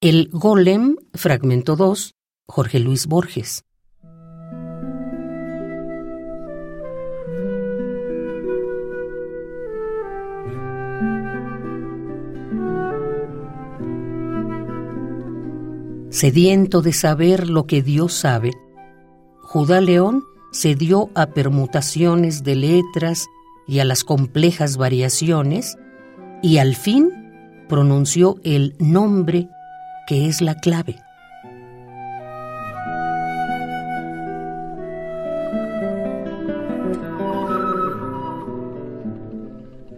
El Golem, fragmento 2, Jorge Luis Borges. Sediento de saber lo que Dios sabe, Judá León se dio a permutaciones de letras y a las complejas variaciones, y al fin pronunció el nombre que es la clave.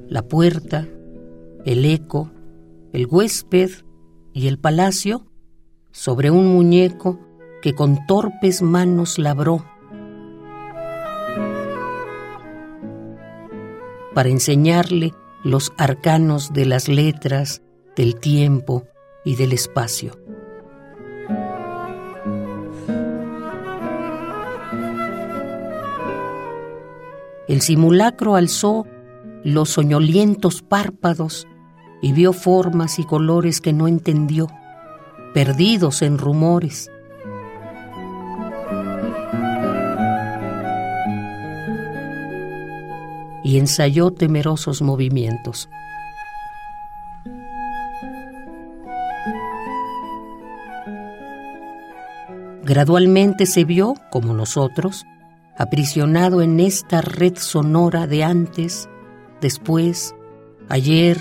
La puerta, el eco, el huésped y el palacio sobre un muñeco que con torpes manos labró para enseñarle los arcanos de las letras, del tiempo y del espacio. El simulacro alzó los soñolientos párpados y vio formas y colores que no entendió, perdidos en rumores. Y ensayó temerosos movimientos. Gradualmente se vio, como nosotros, aprisionado en esta red sonora de antes, después, ayer,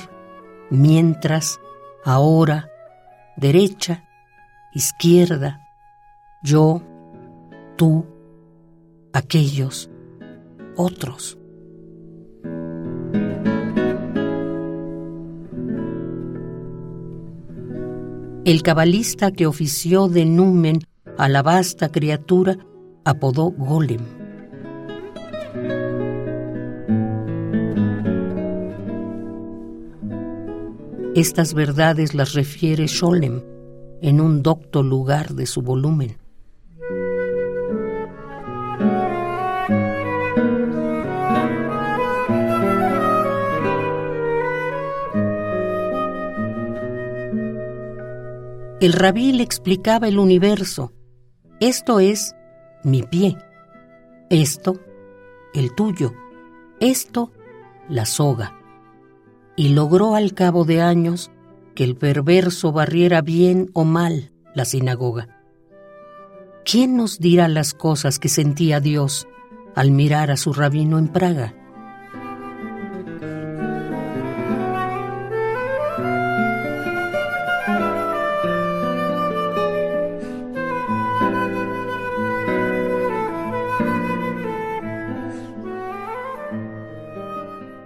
mientras, ahora, derecha, izquierda, yo, tú, aquellos, otros. El cabalista que ofició de numen a la vasta criatura apodó Golem. Estas verdades las refiere Scholem en un docto lugar de su volumen. El rabí le explicaba el universo. Esto es mi pie. Esto, el tuyo. Esto, la soga. Y logró al cabo de años que el perverso barriera bien o mal la sinagoga. ¿Quién nos dirá las cosas que sentía Dios al mirar a su rabino en Praga?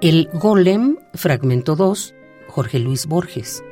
El Golem, fragmento 2, Jorge Luis Borges.